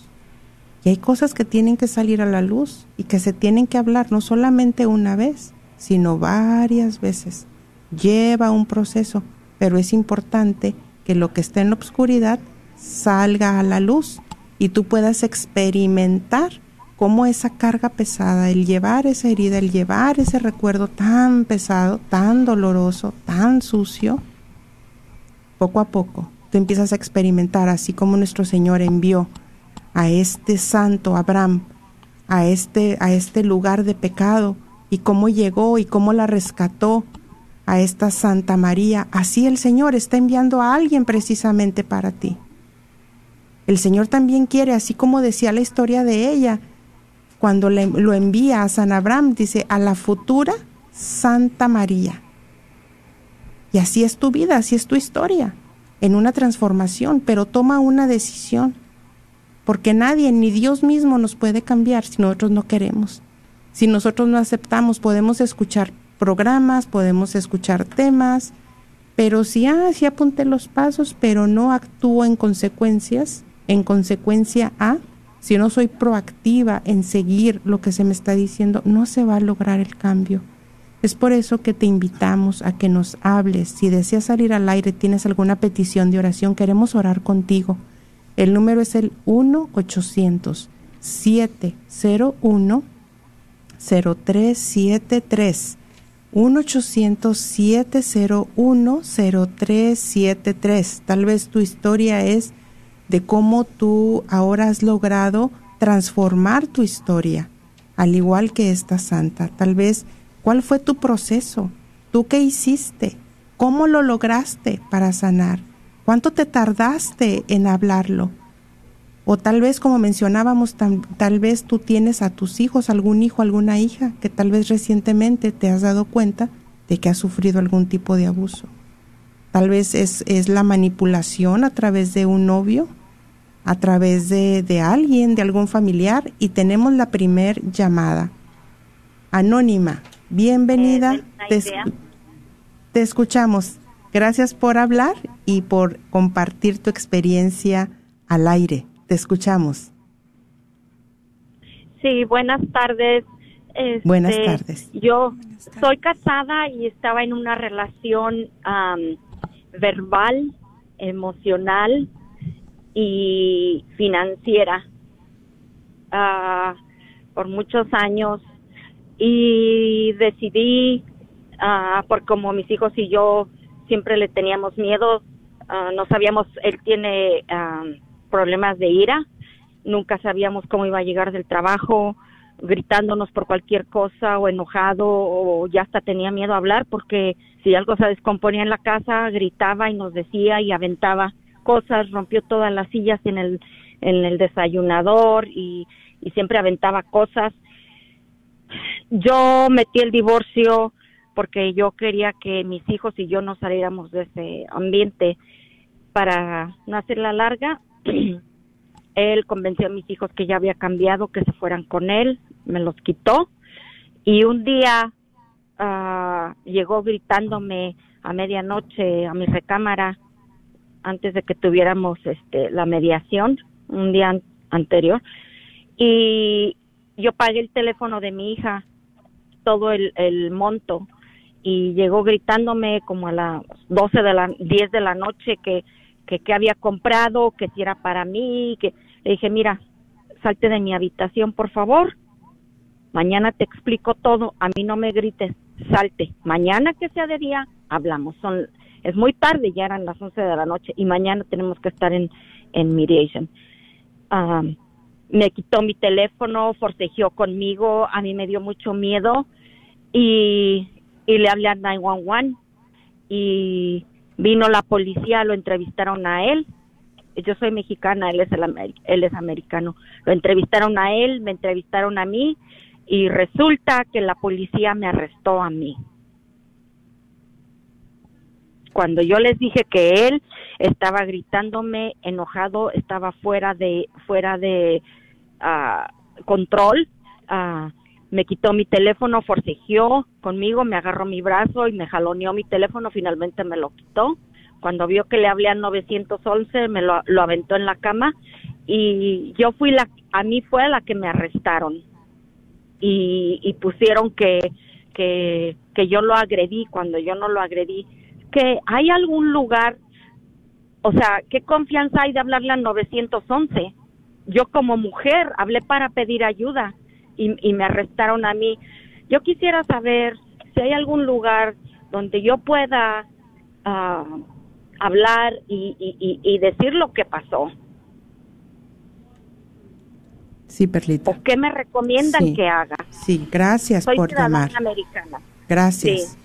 Y hay cosas que tienen que salir a la luz y que se tienen que hablar no solamente una vez, sino varias veces. Lleva un proceso, pero es importante que lo que está en la oscuridad salga a la luz y tú puedas experimentar cómo esa carga pesada, el llevar esa herida, el llevar ese recuerdo tan pesado, tan doloroso, tan sucio, poco a poco tú empiezas a experimentar, así como nuestro Señor envió a este santo Abraham, a este, a este lugar de pecado, y cómo llegó y cómo la rescató a esta Santa María. Así el Señor está enviando a alguien precisamente para ti. El Señor también quiere, así como decía la historia de ella, cuando le, lo envía a San Abraham, dice, a la futura Santa María. Y así es tu vida, así es tu historia, en una transformación, pero toma una decisión, porque nadie, ni Dios mismo nos puede cambiar si nosotros no queremos. Si nosotros no aceptamos, podemos escuchar programas, podemos escuchar temas, pero si, ah, sí apunté los pasos, pero no actúo en consecuencias, en consecuencia a, si no soy proactiva en seguir lo que se me está diciendo, no se va a lograr el cambio. Es por eso que te invitamos a que nos hables. Si deseas salir al aire, tienes alguna petición de oración, queremos orar contigo. El número es el 1-800-701. 0373 1-800-701-0373. Tal vez tu historia es de cómo tú ahora has logrado transformar tu historia, al igual que esta santa. Tal vez, ¿cuál fue tu proceso? ¿Tú qué hiciste? ¿Cómo lo lograste para sanar? ¿Cuánto te tardaste en hablarlo? O tal vez, como mencionábamos, tal vez tú tienes a tus hijos, algún hijo, alguna hija, que tal vez recientemente te has dado cuenta de que ha sufrido algún tipo de abuso. Tal vez es, es la manipulación a través de un novio, a través de, de alguien, de algún familiar, y tenemos la primer llamada. Anónima, bienvenida. te, te escuchamos. Gracias por hablar y por compartir tu experiencia al aire. Te escuchamos. Sí, buenas tardes. buenas este, tardes. Yo soy casada y estaba en una relación verbal, emocional y financiera. Uh, por muchos años. Y decidí, uh, por como mis hijos y yo siempre le teníamos miedo, uh, no sabíamos, él tiene problemas de ira, nunca sabíamos cómo iba a llegar del trabajo, gritándonos por cualquier cosa o enojado o ya hasta tenía miedo a hablar porque si algo se descomponía en la casa gritaba y nos decía y aventaba cosas, rompió todas las sillas en el en el desayunador y, y siempre aventaba cosas. Yo metí el divorcio porque yo quería que mis hijos y yo no saliéramos de ese ambiente para no hacer la larga <clears throat> él convenció a mis hijos que ya había cambiado, que se fueran con él, me los quitó y un día uh, llegó gritándome a medianoche a mi recámara antes de que tuviéramos este la mediación un día anterior y yo pagué el teléfono de mi hija todo el, monto y llegó gritándome como a las 12 de la 10 de la noche que que, que había comprado, que si era para mí, que le dije, mira, salte de mi habitación, por favor. Mañana te explico todo, a mí no me grites, salte. Mañana que sea de día, hablamos. Son, es muy tarde, ya eran las 11 de la noche y mañana tenemos que estar en, en mediation. me quitó mi teléfono, forcejeó conmigo, a mí me dio mucho miedo y, y le hablé a 911 y Vino la policía, lo entrevistaron a él. Yo soy mexicana, él es, el, él es americano. Lo entrevistaron a él, me entrevistaron a mí y resulta que la policía me arrestó a mí. Cuando yo les dije que él estaba gritándome enojado, estaba fuera de fuera de ah, control, uh, me quitó mi teléfono, forcejeó conmigo, me agarró mi brazo y me jaloneó mi teléfono, finalmente me lo quitó. Cuando vio que le hablé a 911, me lo, aventó en la cama y yo fui la, a mí fue la que me arrestaron y, y pusieron que, que, que yo lo agredí cuando yo no lo agredí. Que hay algún lugar, o sea, ¿qué confianza hay de hablarle a 911? Yo como mujer hablé para pedir ayuda y, me arrestaron a mí. Yo quisiera saber si hay algún lugar donde yo pueda ah, hablar y, decir lo que pasó. Sí, Perlita. ¿O qué me recomiendan que haga? Sí, gracias por llamar. americana. Gracias.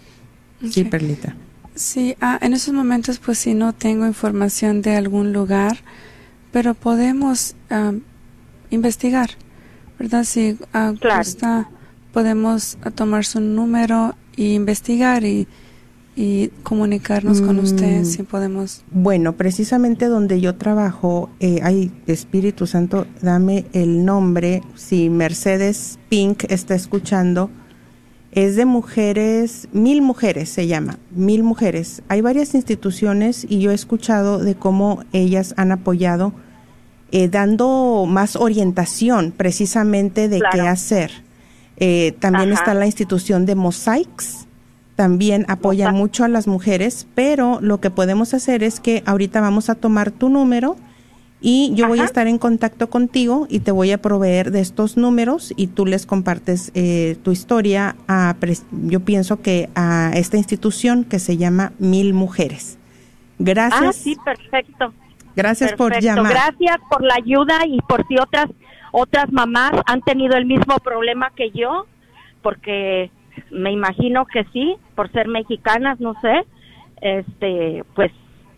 Sí, Perlita. Sí, ah, en esos momentos pues sí no tengo información de algún lugar, pero podemos ah, investigar. ¿verdad? Si ah, podemos tomar su número e investigar y, y comunicarnos con usted mm. si podemos. Bueno, precisamente donde yo trabajo, eh, hay Espíritu Santo, dame el nombre, si Mercedes Pink está escuchando, es de mujeres, mil mujeres se llama, mil mujeres. Hay varias instituciones y yo he escuchado de cómo ellas han apoyado eh, dando más orientación precisamente de qué hacer. Eh, también está la institución de Mosaics, también apoya mucho a las mujeres, pero lo que podemos hacer es que ahorita vamos a tomar tu número Y yo voy a estar en contacto contigo y te voy a proveer de estos números y tú les compartes eh, tu historia a, yo pienso que a esta institución que se llama Mil Mujeres. Gracias. Ah, sí, perfecto. Gracias por llamar. Gracias por la ayuda y por si otras otras mamás han tenido el mismo problema que yo, porque me imagino que sí, por ser mexicanas, no sé, este, pues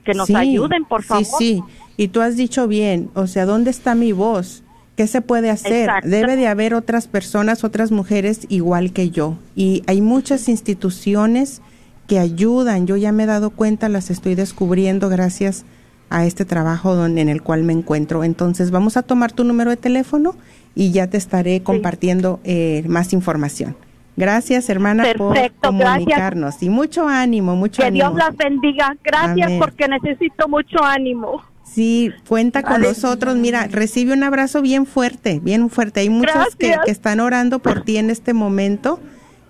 que nos ayuden, por favor. Sí, sí, y tú has dicho bien, o sea, ¿dónde está mi voz? ¿Qué se puede hacer? Debe de haber otras personas, otras mujeres igual que yo. Y hay muchas instituciones que ayudan. Yo ya me he dado cuenta, las estoy descubriendo gracias a este trabajo donde, en el cual me encuentro. Entonces, vamos a tomar tu número de teléfono y ya te estaré compartiendo eh, más información. Gracias, hermana, por comunicarnos. Y mucho ánimo, mucho ánimo. Que Dios las bendiga. Gracias porque necesito mucho ánimo. Sí, cuenta con nosotros. Mira, recibe un abrazo bien fuerte, bien fuerte. Hay muchos que, que, están orando por ti en este momento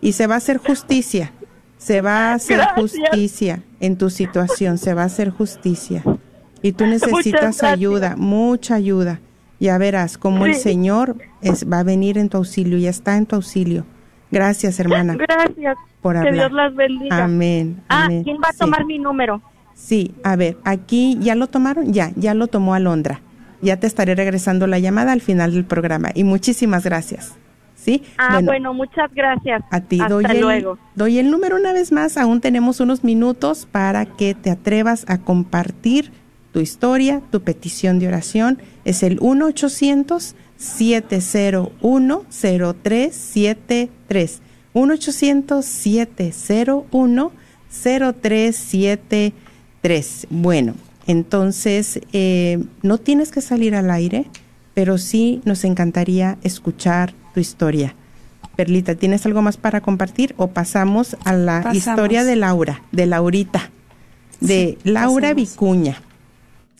y se va a hacer justicia. Se va a hacer justicia en tu situación, se va a hacer justicia. Y tú necesitas ayuda, mucha ayuda. Ya verás cómo el Señor es, va a venir en tu auxilio y está en tu auxilio. Gracias, hermana. Gracias. Por hablar. Que Dios las bendiga. Amén. Ah, ¿quién va a tomar mi número? Sí, a ver, aquí ya lo tomaron, ya, ya lo tomó Alondra. Ya te estaré regresando la llamada al final del programa. Y muchísimas gracias. ¿Sí? Ah, bueno, muchas gracias. A ti doy luego. doy el número una vez más. Aún tenemos unos minutos para que te atrevas a compartir tu historia, tu petición de oración. Es el 1-800-701-0373. 1-800-701-0373. Bueno, entonces eh, no tienes que salir al aire, pero sí nos encantaría escuchar tu historia. Perlita, ¿tienes algo más para compartir o pasamos a la historia de Laura, de Laurita, de Laura Vicuña,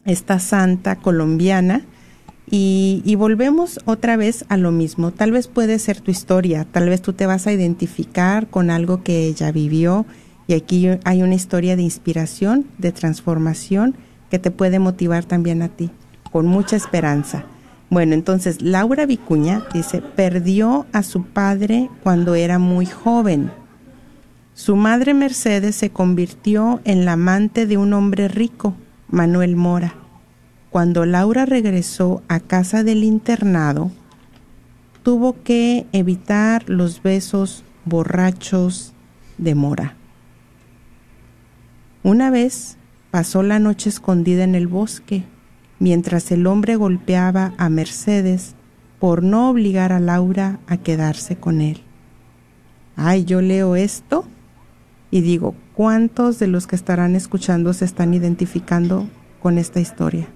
esta santa colombiana? Y, volvemos otra vez a lo mismo. Tal vez puede ser tu historia, tal vez tú te vas a identificar con algo que ella vivió y aquí hay una historia de inspiración, de transformación que te puede motivar también a ti, con mucha esperanza. Bueno, entonces Laura Vicuña dice, perdió a su padre cuando era muy joven. Su madre Mercedes se convirtió en la amante de un hombre rico, Manuel Mora. Cuando Laura regresó a casa del internado, tuvo que evitar los besos borrachos de Mora. Una vez pasó la noche escondida en el bosque mientras el hombre golpeaba a Mercedes por no obligar a Laura a quedarse con él. Ay, yo leo esto y digo, ¿cuántos de los que estarán escuchando se están identificando con esta historia?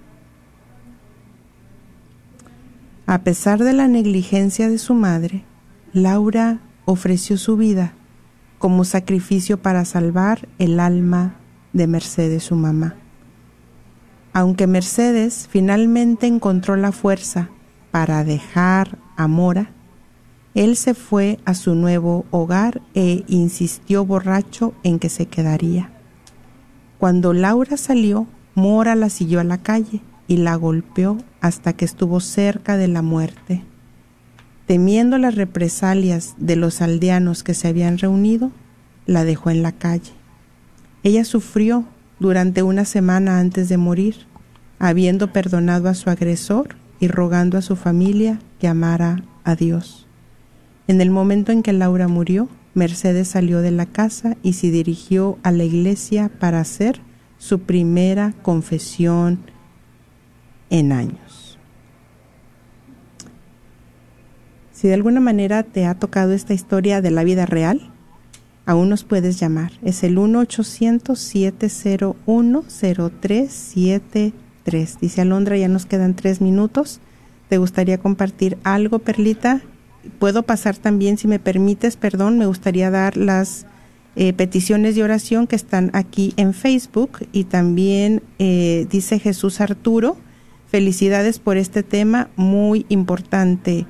A pesar de la negligencia de su madre, Laura ofreció su vida como sacrificio para salvar el alma de Mercedes, su mamá. Aunque Mercedes finalmente encontró la fuerza para dejar a Mora, él se fue a su nuevo hogar e insistió borracho en que se quedaría. Cuando Laura salió, Mora la siguió a la calle y la golpeó hasta que estuvo cerca de la muerte. Temiendo las represalias de los aldeanos que se habían reunido, la dejó en la calle. Ella sufrió durante una semana antes de morir, habiendo perdonado a su agresor y rogando a su familia que amara a Dios. En el momento en que Laura murió, Mercedes salió de la casa y se dirigió a la iglesia para hacer su primera confesión en años. Si de alguna manera te ha tocado esta historia de la vida real, aún nos puedes llamar. Es el 1-800-701-0373. Dice Alondra, ya nos quedan tres minutos. ¿Te gustaría compartir algo, Perlita? Puedo pasar también, si me permites, perdón, me gustaría dar las eh, peticiones de oración que están aquí en Facebook y también eh, dice Jesús Arturo, felicidades por este tema muy importante.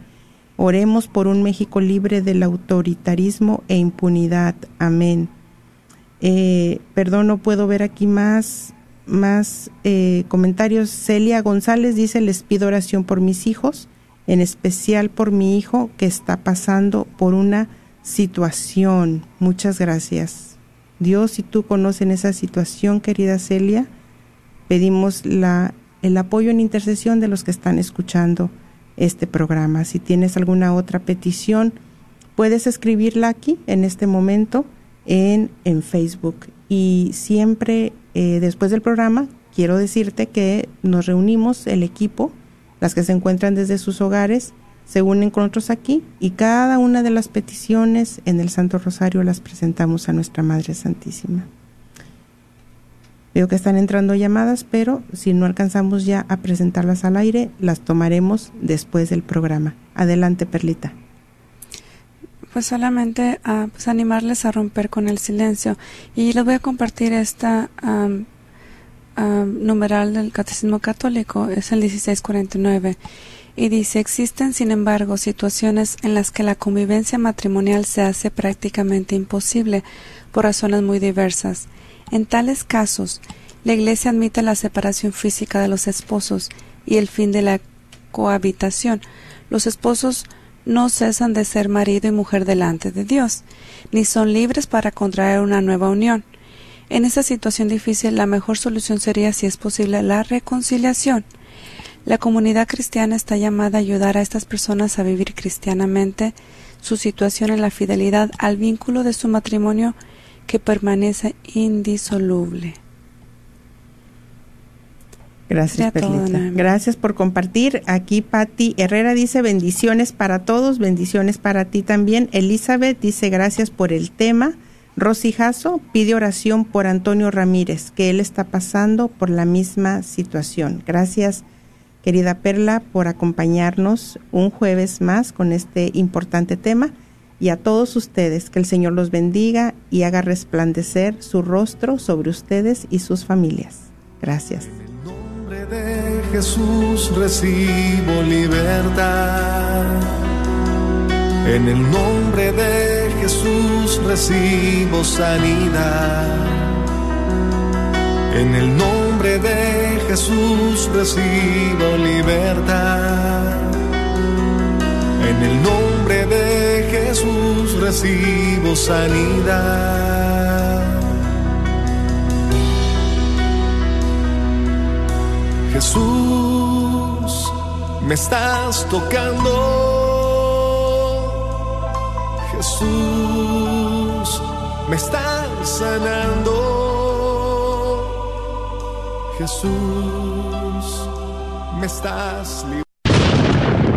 Oremos por un México libre del autoritarismo e impunidad. Amén. Eh, perdón, no puedo ver aquí más. más eh, comentarios. Celia González dice, les pido oración por mis hijos, en especial por mi hijo que está pasando por una situación. Muchas gracias. Dios, si tú conoces esa situación, querida Celia, pedimos la, el apoyo en intercesión de los que están escuchando este programa. Si tienes alguna otra petición, puedes escribirla aquí en este momento en, en Facebook. Y siempre eh, después del programa, quiero decirte que nos reunimos el equipo, las que se encuentran desde sus hogares, se unen con otros aquí y cada una de las peticiones en el Santo Rosario las presentamos a nuestra Madre Santísima. Veo que están entrando llamadas, pero si no alcanzamos ya a presentarlas al aire, las tomaremos después del programa. Adelante, Perlita. Pues solamente uh, pues animarles a romper con el silencio. Y les voy a compartir esta um, numeral del Catecismo Católico, es el 1649. Y dice, existen, sin embargo, situaciones en las que la convivencia matrimonial se hace prácticamente imposible por razones muy diversas. En tales casos, la Iglesia admite la separación física de los esposos y el fin de la cohabitación. Los esposos no cesan de ser marido y mujer delante de Dios, ni son libres para contraer una nueva unión. En esta situación difícil, la mejor solución sería, si es posible, la reconciliación. La comunidad cristiana está llamada a ayudar a estas personas a vivir cristianamente su situación en la fidelidad al vínculo de su matrimonio que permanece indisoluble. Gracias, Perlita. Gracias por compartir. Aquí Patti Herrera dice bendiciones para todos, bendiciones para ti también. Elizabeth dice gracias por el tema. Rosy Jasso pide oración por Antonio Ramírez, que él está pasando por la misma situación. Gracias, querida Perla, por acompañarnos un jueves más con este importante tema. Y a todos ustedes, que el Señor los bendiga y haga resplandecer su rostro sobre ustedes y sus familias. Gracias de Jesús recibo libertad. En el nombre de Jesús recibo sanidad. En el nombre de Jesús recibo libertad. En el nombre de Jesús recibo sanidad. Jesús, me estás tocando. Jesús, me estás sanando. Jesús, me estás librando.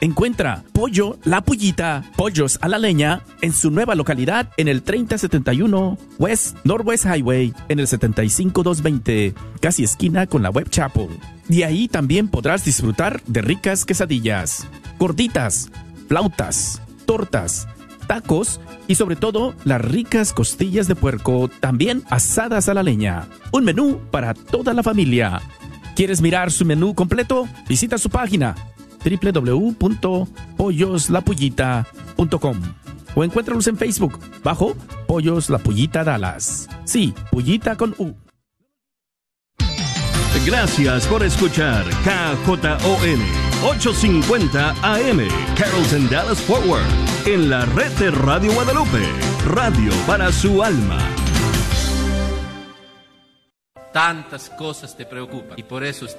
Encuentra Pollo La Pullita, Pollos a la Leña, en su nueva localidad en el 3071 West Northwest Highway, en el 75220, casi esquina con la Web Chapel. Y ahí también podrás disfrutar de ricas quesadillas, gorditas, flautas, tortas, tacos y sobre todo las ricas costillas de puerco, también asadas a la leña. Un menú para toda la familia. ¿Quieres mirar su menú completo? Visita su página www.polloslapullita.com o encuéntralos en Facebook bajo Pollos La Pullita Dallas. Sí, Pullita con U. Gracias por escuchar KJON 850 AM Carrollton Dallas Forward en la red de Radio Guadalupe, radio para su alma. Tantas cosas te preocupan y por eso estás